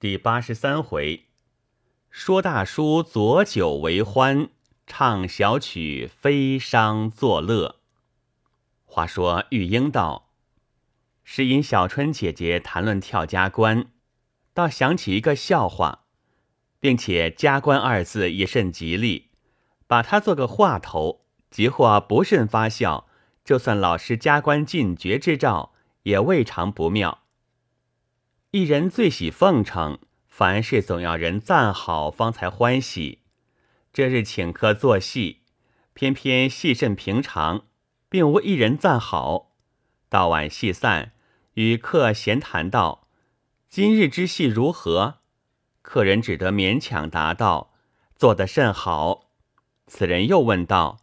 第八十三回，说大叔佐酒为欢，唱小曲飞觞作乐。话说玉英道：“是因小春姐姐谈论跳家关，倒想起一个笑话，并且‘家关’二字也甚吉利，把它做个话头，即或不甚发笑，就算老师加官进爵之兆，也未尝不妙。”一人最喜奉承，凡事总要人赞好，方才欢喜。这日请客做戏，偏偏戏甚平常，并无一人赞好。到晚戏散，与客闲谈道：“今日之戏如何？”客人只得勉强答道：“做得甚好。”此人又问道：“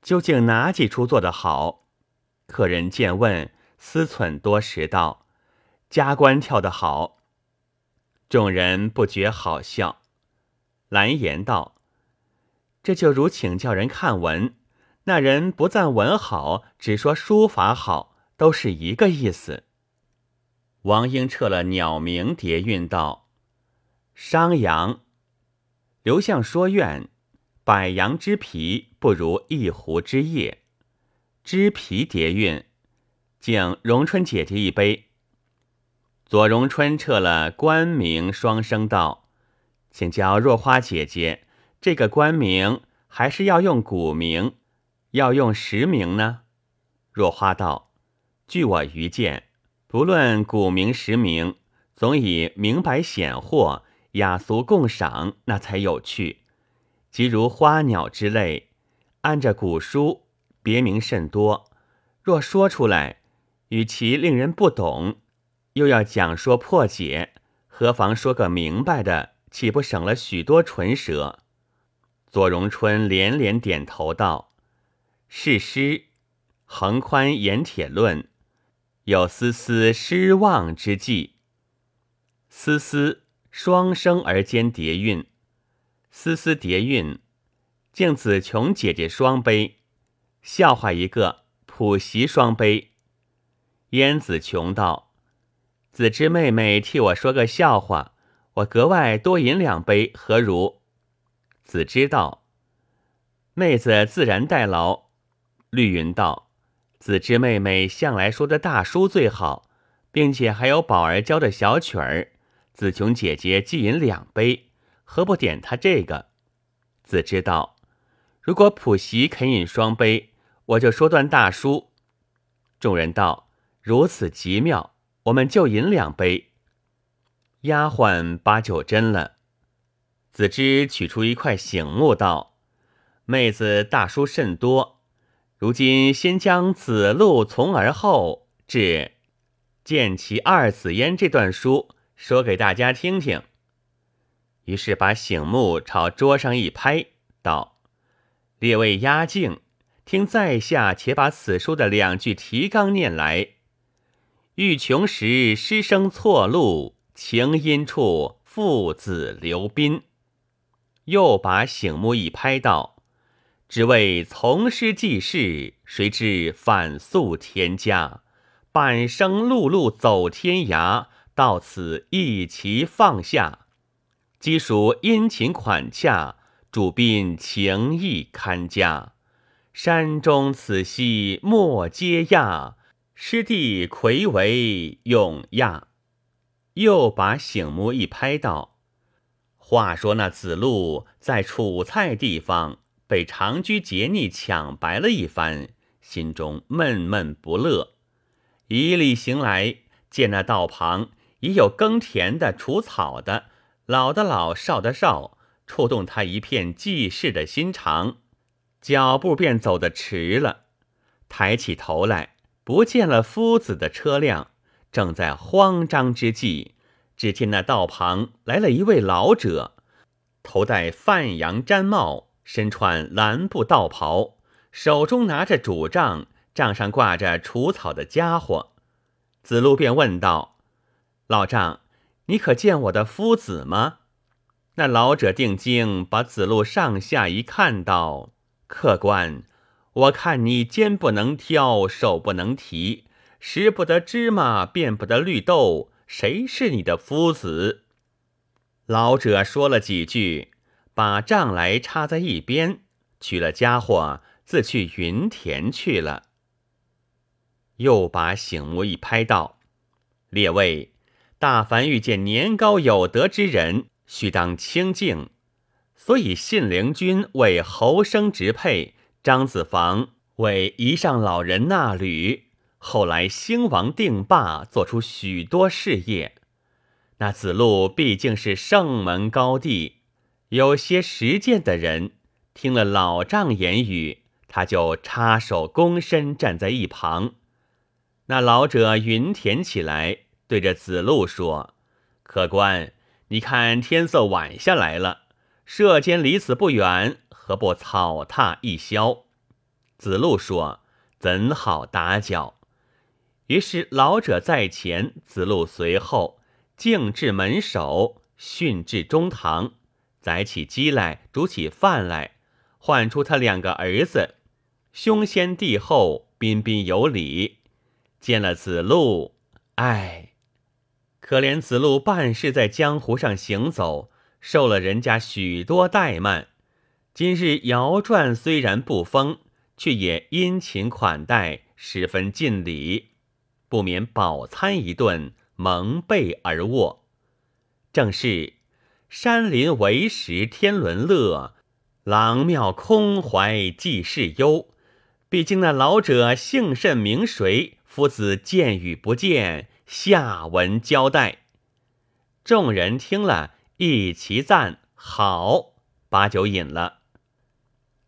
究竟哪几出做得好？”客人见问，思忖多时道。加官跳得好，众人不觉好笑。蓝颜道：“这就如请教人看文，那人不赞文好，只说书法好，都是一个意思。”王英撤了鸟鸣叠韵道：“商阳，刘向说愿，百羊之皮不如一壶之液。之皮叠韵，敬荣春姐姐一杯。”左荣春撤了官名双声道：“请教若花姐姐，这个官名还是要用古名，要用实名呢？”若花道：“据我愚见，不论古名实名，总以明白显豁、雅俗共赏，那才有趣。即如花鸟之类，按着古书，别名甚多，若说出来，与其令人不懂。”又要讲说破解，何妨说个明白的？岂不省了许多唇舌？左荣春连连点头道：“是诗，横宽盐铁论，有丝丝失望之际。丝丝双声而兼叠韵，丝丝叠韵，敬子琼姐姐双杯。笑话一个，普媳双杯。”燕子琼道。子之妹妹替我说个笑话，我格外多饮两杯，何如？子之道，妹子自然代劳。绿云道，子之妹妹向来说的大叔最好，并且还有宝儿教的小曲儿。子琼姐姐既饮两杯，何不点她这个？子之道，如果普媳肯饮双杯，我就说段大叔。众人道，如此极妙。我们就饮两杯。丫鬟把酒斟了，子之取出一块醒目，道：“妹子大书甚多，如今先将子路从而后至见其二子焉这段书说给大家听听。”于是把醒目朝桌上一拍，道：“列位压境，听在下且把此书的两句提纲念来。”欲穷时，师生错路；情因处，父子留宾。又把醒目一拍道：“只为从师济世，谁知反宿天家？半生碌碌走天涯，到此一齐放下。既属殷勤款洽，主宾情意堪佳。山中此夕莫嗟讶。”师弟魁为永亚，又把醒目一拍道：“话说那子路在楚蔡地方被长居劫逆抢白了一番，心中闷闷不乐。一里行来，见那道旁已有耕田的、除草的，老的老，少的少，触动他一片济世的心肠，脚步便走得迟了，抬起头来。”不见了夫子的车辆，正在慌张之际，只见那道旁来了一位老者，头戴范阳毡帽，身穿蓝布道袍，手中拿着拄杖，杖上挂着除草的家伙。子路便问道：“老丈，你可见我的夫子吗？”那老者定睛，把子路上下一看，道：“客官。”我看你肩不能挑，手不能提，食不得芝麻，变不得绿豆，谁是你的夫子？老者说了几句，把杖来插在一边，取了家伙，自去云田去了。又把醒目一拍道：“列位，大凡遇见年高有德之人，须当清静。所以信陵君为侯生直配，张子房为一上老人纳履。后来兴亡定霸，做出许多事业。那子路毕竟是圣门高第，有些实践的人，听了老丈言语，他就插手躬身站在一旁。”那老者云田起来，对着子路说：“客官，你看天色晚下来了，射间离此不远，何不草踏一宵？”子路说：“怎好打搅？”于是老者在前，子路随后，径至门首，训至中堂，宰起鸡来，煮起饭来，唤出他两个儿子，兄先弟后，彬彬有礼。见了子路，唉，可怜子路半世在江湖上行走，受了人家许多怠慢。今日摇传虽然不丰，却也殷勤款待，十分尽礼，不免饱餐一顿，蒙被而卧。正是山林为食天伦乐，郎庙空怀济世忧。毕竟那老者姓甚名谁？夫子见与不见，下文交代。众人听了一齐赞好，把酒饮了。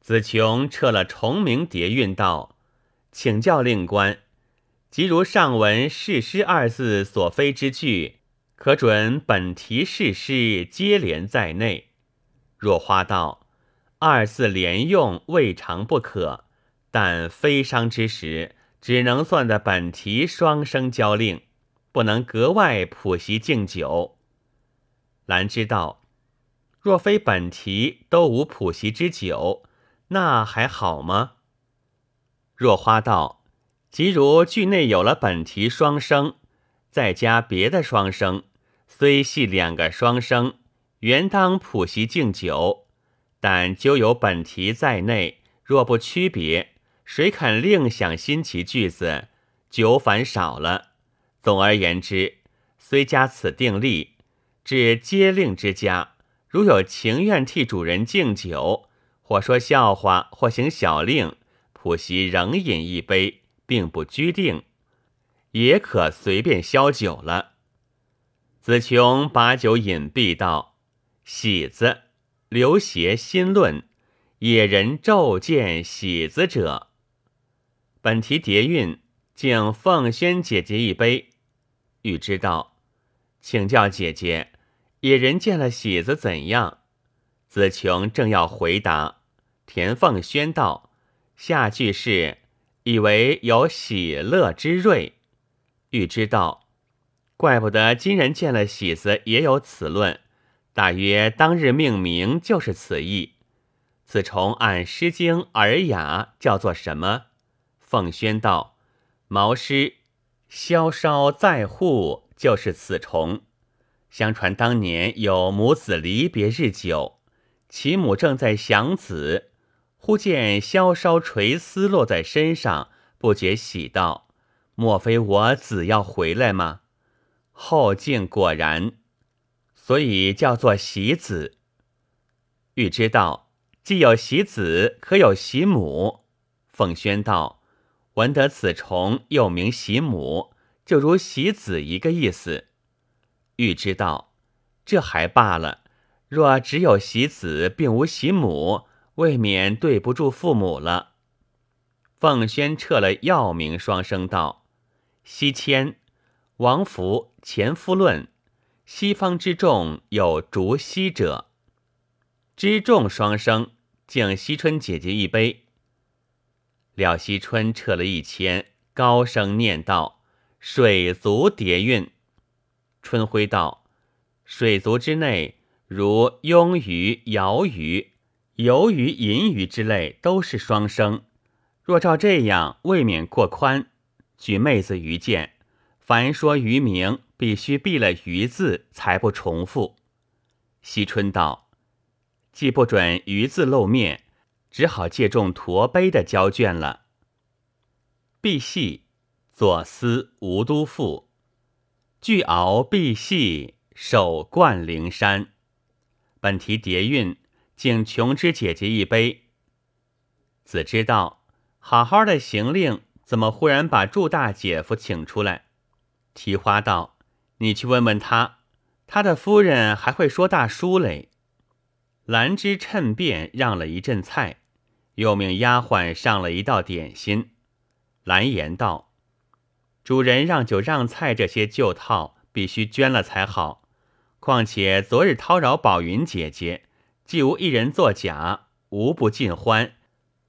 子琼撤了重名叠韵道：“请教令官，即如上文‘誓师’二字所非之句，可准本题誓师接连在内。若花道二字连用未尝不可，但非商之时。”只能算的本题双声交令，不能格外普习敬酒。兰知道，若非本题都无普习之酒，那还好吗？若花道，即如句内有了本题双生，再加别的双生，虽系两个双生，原当普习敬酒，但究有本题在内，若不区别。谁肯另想新奇句子？酒反少了。总而言之，虽加此定例，至接令之家，如有情愿替主人敬酒，或说笑话，或行小令，普席仍饮一杯，并不拘定，也可随便消酒了。子琼把酒饮毕，道：“喜子，刘协新论，野人骤见喜子者。”本题叠韵，敬凤轩姐姐一杯。欲知道，请教姐姐，野人见了喜子怎样？子琼正要回答，田凤轩道：“下句是以为有喜乐之瑞。”欲知道，怪不得今人见了喜子也有此论，大约当日命名就是此意。此虫按《诗经·尔雅》叫做什么？凤轩道：“毛诗萧梢在户，就是此虫。相传当年有母子离别日久，其母正在想子，忽见萧梢垂丝落在身上，不觉喜道：‘莫非我子要回来吗？’后竟果然，所以叫做喜子。欲知道，既有喜子，可有喜母？奉宣道。”闻得此虫又名喜母，就如喜子一个意思。欲知道，这还罢了；若只有喜子，并无喜母，未免对不住父母了。凤轩撤了药名双声道：“西迁王福前夫论，西方之众有逐西者。知众双声，敬惜春姐姐一杯。”廖惜春撤了一签，高声念道：“水族叠韵。”春晖道：“水族之内，如庸鱼、鳐鱼、游鱼、银鱼之类，都是双声。若照这样，未免过宽。举妹子鱼见，凡说鱼名，必须避了鱼字，才不重复。”惜春道：“既不准鱼字露面，只好借重驼碑的交卷了。”毕系，左思吴都赋。巨鳌毕系，守冠灵山。本题叠韵，敬琼枝姐姐一杯。子知道，好好的行令，怎么忽然把祝大姐夫请出来？提花道：“你去问问他。”他的夫人还会说大叔嘞。兰芝趁便让了一阵菜，又命丫鬟上了一道点心。兰言道：“主人让酒让菜这些旧套，必须捐了才好。况且昨日叨扰宝云姐姐，既无一人作假，无不尽欢，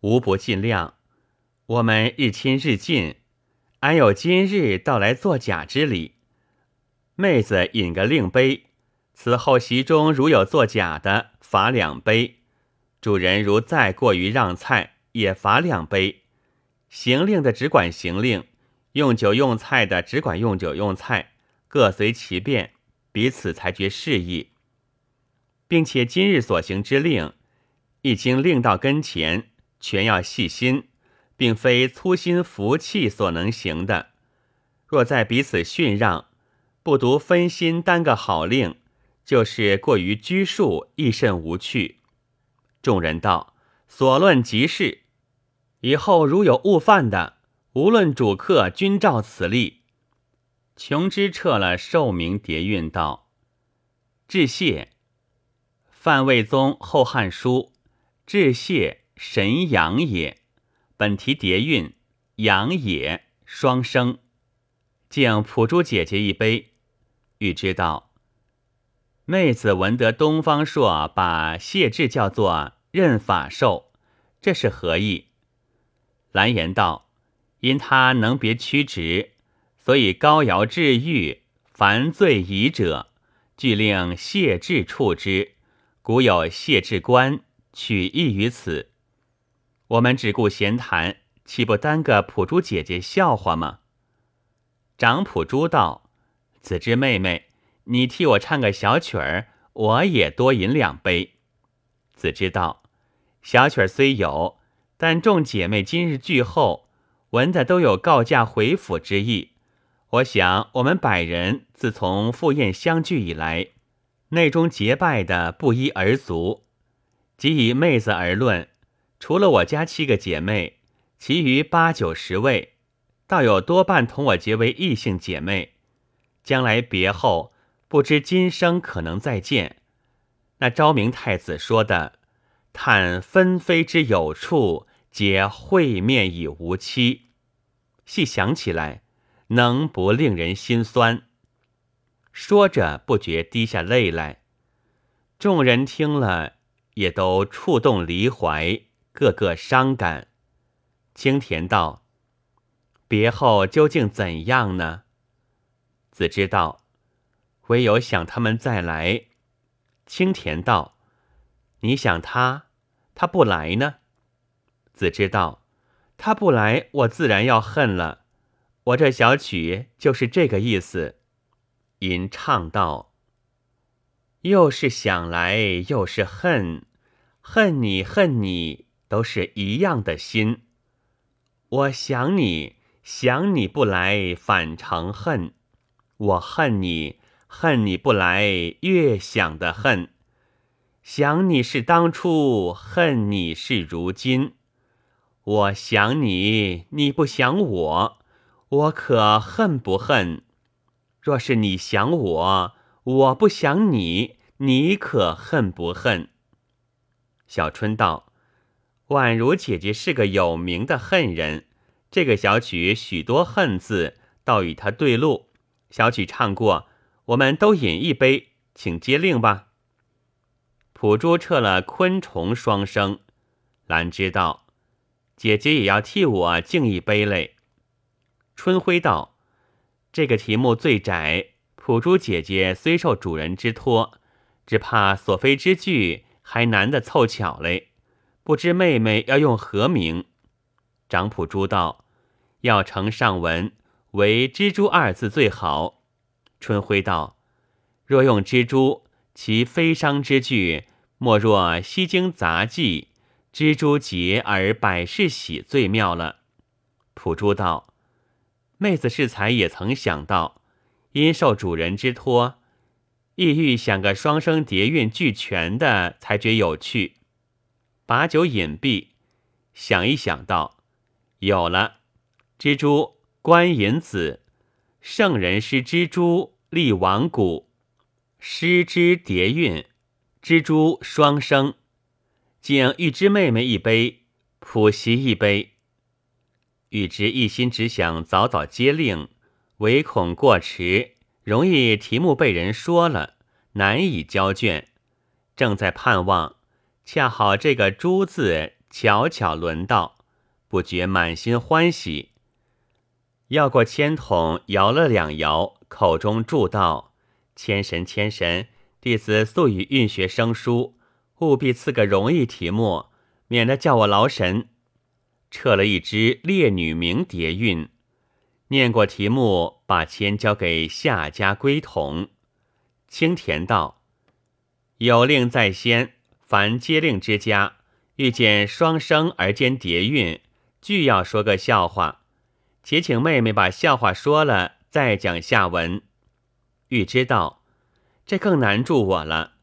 无不尽量。我们日亲日近，安有今日到来作假之理？”妹子饮个令杯，此后席中如有作假的，罚两杯；主人如再过于让菜，也罚两杯。行令的只管行令，用酒用菜的只管用酒用菜，各随其便，彼此裁决事宜。并且今日所行之令，一经令到跟前，全要细心，并非粗心浮气所能行的。若在彼此训让，不独分心耽个好令，就是过于拘束，亦甚无趣。众人道：“所论即是，以后如有误犯的，无论主客均照此例。”琼之撤了寿名叠韵道：“致谢。范魏宗《后汉书》，致谢神阳也。本题叠韵，阳也双生。敬普珠姐姐一杯。”欲知道，妹子闻得东方朔把谢志叫做任法寿，这是何意？蓝颜道：因他能别曲直，所以高尧治狱，凡罪疑者，俱令谢志处之。古有谢志官，取意于此。我们只顾闲谈，岂不耽个普珠姐姐笑话吗？长普珠道。子之妹妹，你替我唱个小曲儿，我也多饮两杯。子之道，小曲儿虽有，但众姐妹今日聚后，闻的都有告假回府之意。我想我们百人自从赴宴相聚以来，内中结拜的不一而足。即以妹子而论，除了我家七个姐妹，其余八九十位，倒有多半同我结为异性姐妹。将来别后，不知今生可能再见。那昭明太子说的“叹分飞之有处，皆会面已无期”，细想起来，能不令人心酸？说着，不觉滴下泪来。众人听了，也都触动离怀，个个伤感。青田道：“别后究竟怎样呢？”子知道，唯有想他们再来。青田道：“你想他，他不来呢？”子知道，他不来，我自然要恨了。我这小曲就是这个意思。吟唱道：“又是想来，又是恨，恨你恨你，都是一样的心。我想你想你不来，反成恨。”我恨你，恨你不来，越想的恨。想你是当初，恨你是如今。我想你，你不想我，我可恨不恨？若是你想我，我不想你，你可恨不恨？小春道：“宛如姐姐是个有名的恨人，这个小曲许多恨字，倒与她对路。”小曲唱过，我们都饮一杯，请接令吧。普珠撤了昆虫双生，兰知道，姐姐也要替我敬一杯嘞。春晖道：“这个题目最窄，普珠姐姐虽受主人之托，只怕所非之句还难得凑巧嘞。不知妹妹要用何名？”长普珠道：“要呈上文。”为“蜘蛛”二字最好。春晖道：“若用蜘蛛，其非商之句，莫若西京杂技，蜘蛛结而百事喜，最妙了。普珠道：“妹子适才也曾想到，因受主人之托，意欲想个双生叠韵俱全的，才觉有趣。”把酒饮毕，想一想道：“有了，蜘蛛观银子，圣人师蜘蛛立王谷。”师之叠韵，蜘蛛双生，敬玉芝妹妹一杯，普习一杯。玉芝一心只想早早接令，唯恐过迟，容易题目被人说了，难以交卷。正在盼望，恰好这个“朱”字巧巧轮到，不觉满心欢喜。要过铅筒，摇了两摇，口中祝道。千神千神，弟子素与运学生疏，务必赐个容易题目，免得叫我劳神。撤了一支烈女名蝶韵，念过题目，把签交给夏家归童。青田道：“有令在先，凡接令之家，遇见双生而兼叠韵，俱要说个笑话。且请妹妹把笑话说了，再讲下文。”欲知道，这更难住我了。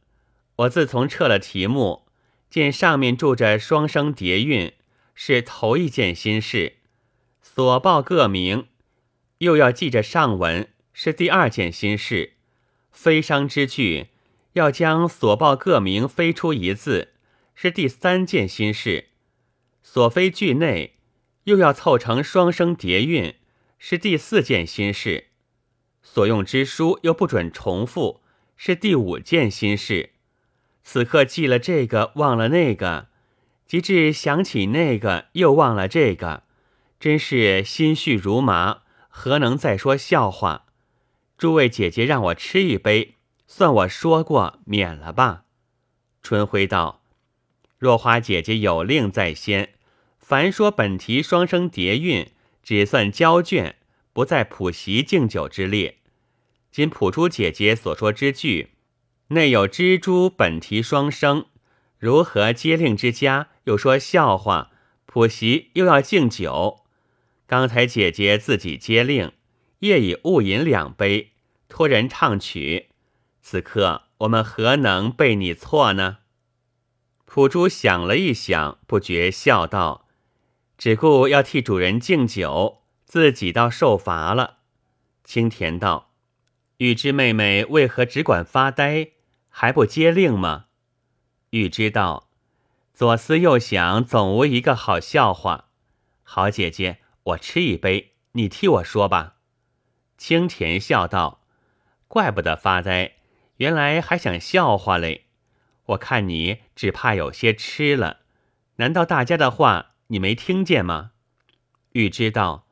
我自从撤了题目，见上面住着双生叠韵，是头一件心事；所报各名，又要记着上文，是第二件心事。非商之句，要将所报各名飞出一字，是第三件心事。所非句内，又要凑成双生叠韵，是第四件心事。所用之书又不准重复，是第五件心事。此刻记了这个，忘了那个，及至想起那个，又忘了这个，真是心绪如麻，何能再说笑话？诸位姐姐让我吃一杯，算我说过，免了吧。春晖道：“若花姐姐有令在先，凡说本题双生叠韵，只算交卷。”不在普习敬酒之列。今普珠姐姐所说之句，内有蜘蛛本题双生，如何接令之家又说笑话？普习又要敬酒。刚才姐姐自己接令，夜已误饮两杯，托人唱曲。此刻我们何能被你错呢？普珠想了一想，不觉笑道：“只顾要替主人敬酒。”自己倒受罚了。青田道：“玉芝妹妹为何只管发呆，还不接令吗？”玉芝道：“左思右想，总无一个好笑话。好姐姐，我吃一杯，你替我说吧。”青田笑道：“怪不得发呆，原来还想笑话嘞。我看你只怕有些吃了。难道大家的话你没听见吗？”玉知道。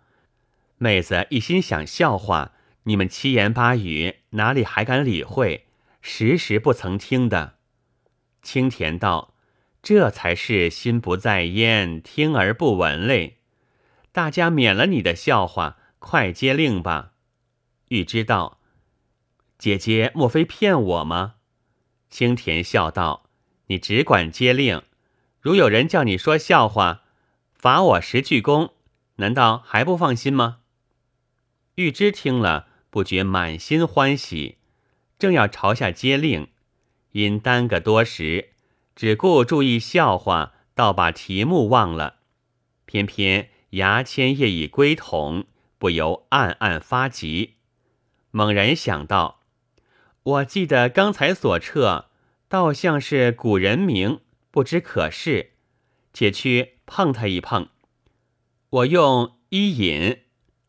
妹子一心想笑话，你们七言八语哪里还敢理会？时时不曾听的。青田道：“这才是心不在焉，听而不闻嘞。大家免了你的笑话，快接令吧。”玉知道：“姐姐莫非骗我吗？”青田笑道：“你只管接令，如有人叫你说笑话，罚我十句功，难道还不放心吗？”玉芝听了，不觉满心欢喜，正要朝下接令，因耽搁多时，只顾注意笑话，倒把题目忘了。偏偏牙签夜已归筒，不由暗暗发急。猛然想到，我记得刚才所撤，倒像是古人名，不知可是，且去碰他一碰。我用一饮。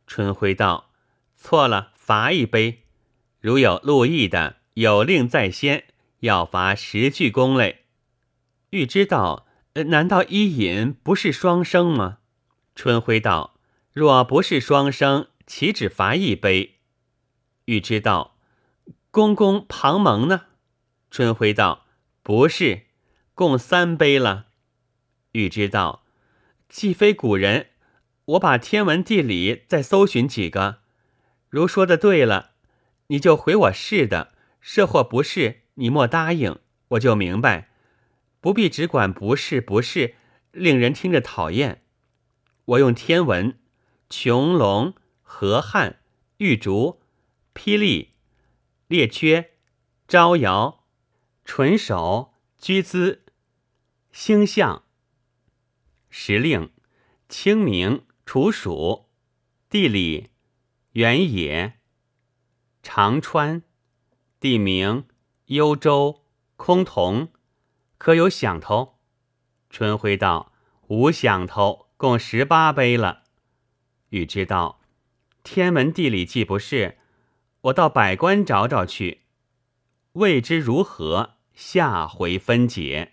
春晖道。错了，罚一杯。如有路易的，有令在先，要罚十句功嘞。欲知道，难道伊尹不是双生吗？春晖道：若不是双生，岂只罚一杯？欲知道，公公庞蒙呢？春晖道：不是，共三杯了。欲知道，既非古人，我把天文地理再搜寻几个。如说的对了，你就回我是的；设或不是，你莫答应，我就明白，不必只管不是不是，令人听着讨厌。我用天文、穹隆、河汉、玉竹、霹雳、列缺、招摇、纯手、居姿、星象、时令、清明、处暑、地理、原野、长川、地名、幽州、崆峒，可有响头？春晖道：“无响头。”共十八杯了。欲知道天文地理既不是，我到百官找找去。未知如何，下回分解。